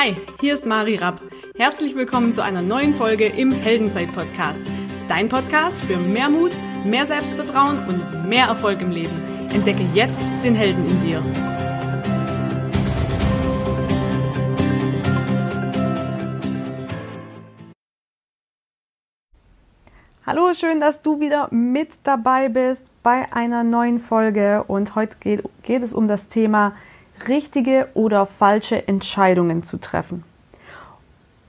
Hi, hier ist Mari Rapp. Herzlich willkommen zu einer neuen Folge im Heldenzeit-Podcast. Dein Podcast für mehr Mut, mehr Selbstvertrauen und mehr Erfolg im Leben. Entdecke jetzt den Helden in dir. Hallo, schön, dass du wieder mit dabei bist bei einer neuen Folge. Und heute geht, geht es um das Thema richtige oder falsche Entscheidungen zu treffen.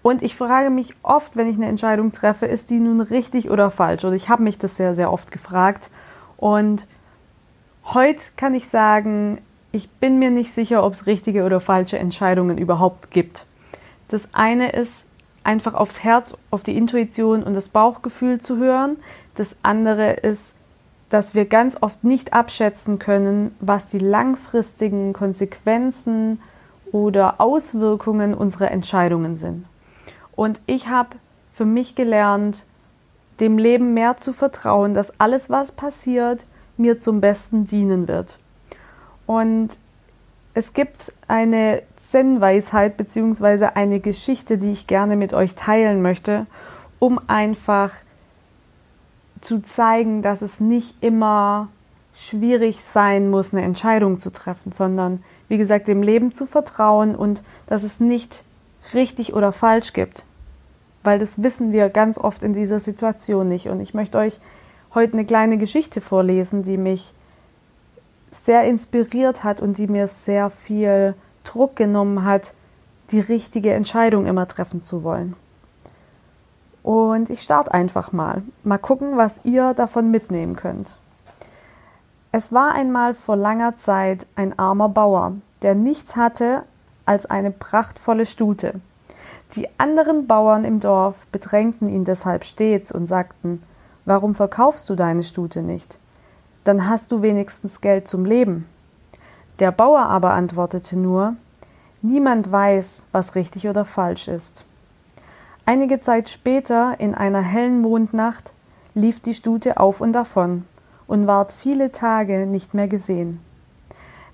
Und ich frage mich oft, wenn ich eine Entscheidung treffe, ist die nun richtig oder falsch? Und ich habe mich das sehr, sehr oft gefragt. Und heute kann ich sagen, ich bin mir nicht sicher, ob es richtige oder falsche Entscheidungen überhaupt gibt. Das eine ist einfach aufs Herz, auf die Intuition und das Bauchgefühl zu hören. Das andere ist dass wir ganz oft nicht abschätzen können, was die langfristigen Konsequenzen oder Auswirkungen unserer Entscheidungen sind. Und ich habe für mich gelernt, dem Leben mehr zu vertrauen, dass alles, was passiert, mir zum Besten dienen wird. Und es gibt eine Zen-Weisheit bzw. eine Geschichte, die ich gerne mit euch teilen möchte, um einfach zu zeigen, dass es nicht immer schwierig sein muss, eine Entscheidung zu treffen, sondern wie gesagt, dem Leben zu vertrauen und dass es nicht richtig oder falsch gibt. Weil das wissen wir ganz oft in dieser Situation nicht. Und ich möchte euch heute eine kleine Geschichte vorlesen, die mich sehr inspiriert hat und die mir sehr viel Druck genommen hat, die richtige Entscheidung immer treffen zu wollen. Und ich starte einfach mal. Mal gucken, was ihr davon mitnehmen könnt. Es war einmal vor langer Zeit ein armer Bauer, der nichts hatte als eine prachtvolle Stute. Die anderen Bauern im Dorf bedrängten ihn deshalb stets und sagten, Warum verkaufst du deine Stute nicht? Dann hast du wenigstens Geld zum Leben. Der Bauer aber antwortete nur, Niemand weiß, was richtig oder falsch ist. Einige Zeit später, in einer hellen Mondnacht, lief die Stute auf und davon und ward viele Tage nicht mehr gesehen.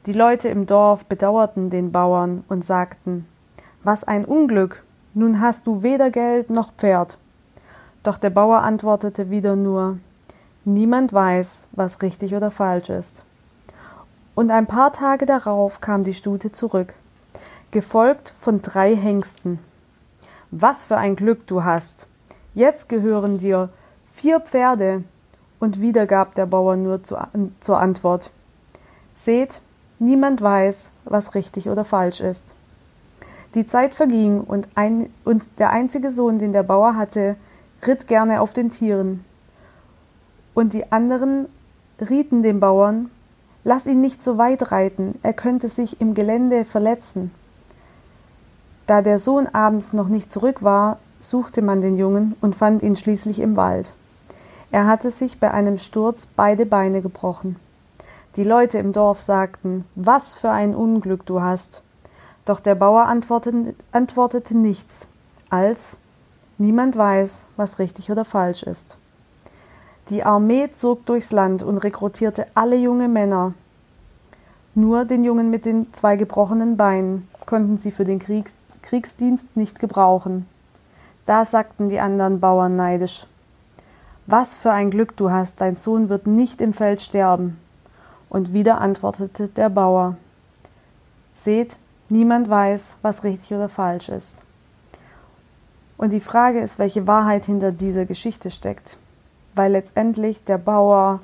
Die Leute im Dorf bedauerten den Bauern und sagten Was ein Unglück, nun hast du weder Geld noch Pferd. Doch der Bauer antwortete wieder nur Niemand weiß, was richtig oder falsch ist. Und ein paar Tage darauf kam die Stute zurück, gefolgt von drei Hengsten. Was für ein Glück du hast. Jetzt gehören dir vier Pferde. Und wieder gab der Bauer nur zu, zur Antwort. Seht, niemand weiß, was richtig oder falsch ist. Die Zeit verging und, ein, und der einzige Sohn, den der Bauer hatte, ritt gerne auf den Tieren. Und die anderen rieten dem Bauern, lass ihn nicht so weit reiten, er könnte sich im Gelände verletzen. Da der Sohn abends noch nicht zurück war, suchte man den Jungen und fand ihn schließlich im Wald. Er hatte sich bei einem Sturz beide Beine gebrochen. Die Leute im Dorf sagten, was für ein Unglück du hast. Doch der Bauer antwortete, antwortete nichts, als niemand weiß, was richtig oder falsch ist. Die Armee zog durchs Land und rekrutierte alle junge Männer. Nur den Jungen mit den zwei gebrochenen Beinen konnten sie für den Krieg Kriegsdienst nicht gebrauchen. Da sagten die anderen Bauern neidisch Was für ein Glück du hast, dein Sohn wird nicht im Feld sterben. Und wieder antwortete der Bauer Seht, niemand weiß, was richtig oder falsch ist. Und die Frage ist, welche Wahrheit hinter dieser Geschichte steckt. Weil letztendlich der Bauer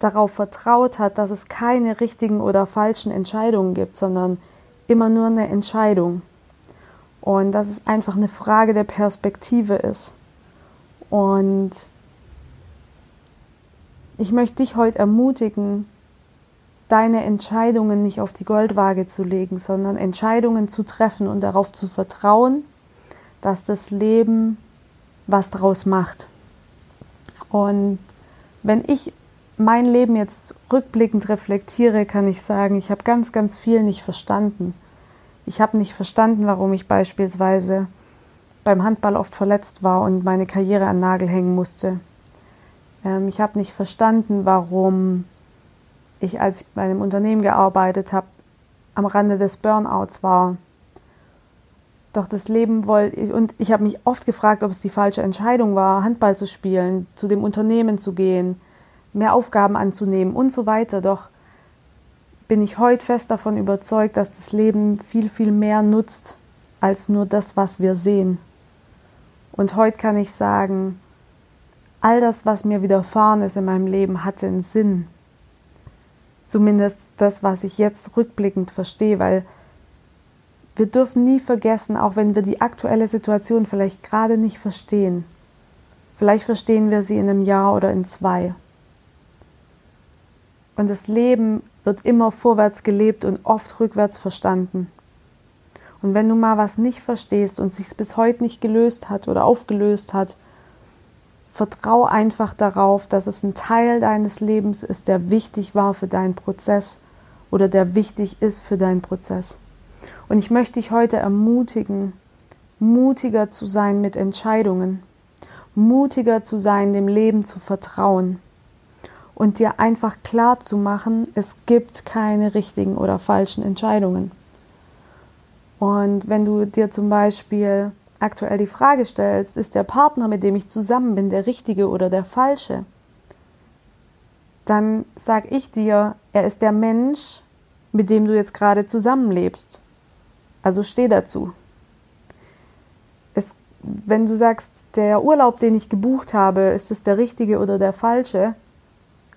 darauf vertraut hat, dass es keine richtigen oder falschen Entscheidungen gibt, sondern immer nur eine Entscheidung. Und dass es einfach eine Frage der Perspektive ist. Und ich möchte dich heute ermutigen, deine Entscheidungen nicht auf die Goldwaage zu legen, sondern Entscheidungen zu treffen und darauf zu vertrauen, dass das Leben was draus macht. Und wenn ich mein Leben jetzt rückblickend reflektiere, kann ich sagen, ich habe ganz, ganz viel nicht verstanden. Ich habe nicht verstanden, warum ich beispielsweise beim Handball oft verletzt war und meine Karriere an Nagel hängen musste. Ähm, ich habe nicht verstanden, warum ich, als ich bei einem Unternehmen gearbeitet habe, am Rande des Burnouts war Doch das Leben wollte, und ich habe mich oft gefragt, ob es die falsche Entscheidung war, Handball zu spielen, zu dem Unternehmen zu gehen, mehr Aufgaben anzunehmen und so weiter. Doch bin ich heute fest davon überzeugt, dass das Leben viel, viel mehr nutzt als nur das, was wir sehen. Und heute kann ich sagen, all das, was mir widerfahren ist in meinem Leben, hatte einen Sinn. Zumindest das, was ich jetzt rückblickend verstehe, weil wir dürfen nie vergessen, auch wenn wir die aktuelle Situation vielleicht gerade nicht verstehen, vielleicht verstehen wir sie in einem Jahr oder in zwei. Und das Leben wird immer vorwärts gelebt und oft rückwärts verstanden. Und wenn du mal was nicht verstehst und sich bis heute nicht gelöst hat oder aufgelöst hat, vertrau einfach darauf, dass es ein Teil deines Lebens ist, der wichtig war für deinen Prozess oder der wichtig ist für deinen Prozess. Und ich möchte dich heute ermutigen, mutiger zu sein mit Entscheidungen, mutiger zu sein, dem Leben zu vertrauen und dir einfach klar zu machen, es gibt keine richtigen oder falschen Entscheidungen. Und wenn du dir zum Beispiel aktuell die Frage stellst, ist der Partner, mit dem ich zusammen bin, der richtige oder der falsche, dann sag ich dir, er ist der Mensch, mit dem du jetzt gerade zusammenlebst. Also steh dazu. Es, wenn du sagst, der Urlaub, den ich gebucht habe, ist es der richtige oder der falsche,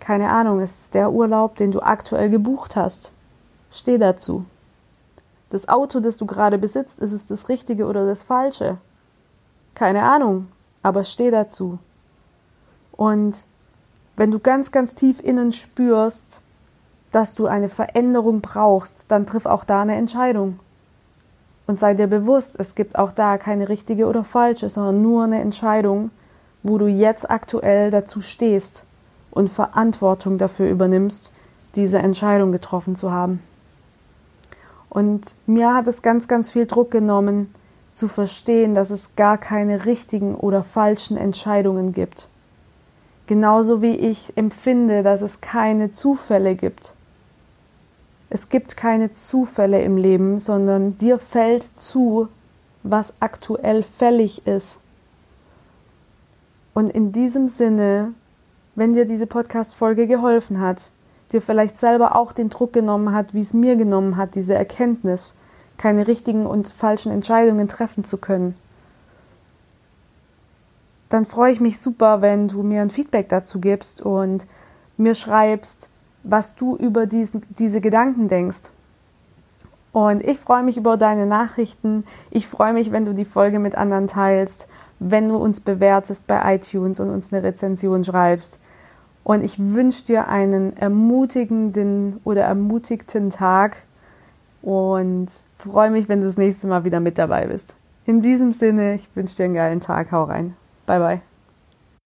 keine Ahnung, ist es der Urlaub, den du aktuell gebucht hast. Steh dazu. Das Auto, das du gerade besitzt, ist es das Richtige oder das Falsche? Keine Ahnung, aber steh dazu. Und wenn du ganz, ganz tief innen spürst, dass du eine Veränderung brauchst, dann triff auch da eine Entscheidung. Und sei dir bewusst, es gibt auch da keine richtige oder falsche, sondern nur eine Entscheidung, wo du jetzt aktuell dazu stehst und Verantwortung dafür übernimmst, diese Entscheidung getroffen zu haben. Und mir hat es ganz, ganz viel Druck genommen, zu verstehen, dass es gar keine richtigen oder falschen Entscheidungen gibt. Genauso wie ich empfinde, dass es keine Zufälle gibt. Es gibt keine Zufälle im Leben, sondern dir fällt zu, was aktuell fällig ist. Und in diesem Sinne wenn dir diese Podcast-Folge geholfen hat, dir vielleicht selber auch den Druck genommen hat, wie es mir genommen hat, diese Erkenntnis, keine richtigen und falschen Entscheidungen treffen zu können, dann freue ich mich super, wenn du mir ein Feedback dazu gibst und mir schreibst, was du über diesen, diese Gedanken denkst. Und ich freue mich über deine Nachrichten. Ich freue mich, wenn du die Folge mit anderen teilst, wenn du uns bewertest bei iTunes und uns eine Rezension schreibst. Und ich wünsche dir einen ermutigenden oder ermutigten Tag und freue mich, wenn du das nächste Mal wieder mit dabei bist. In diesem Sinne, ich wünsche dir einen geilen Tag. Hau rein. Bye, bye.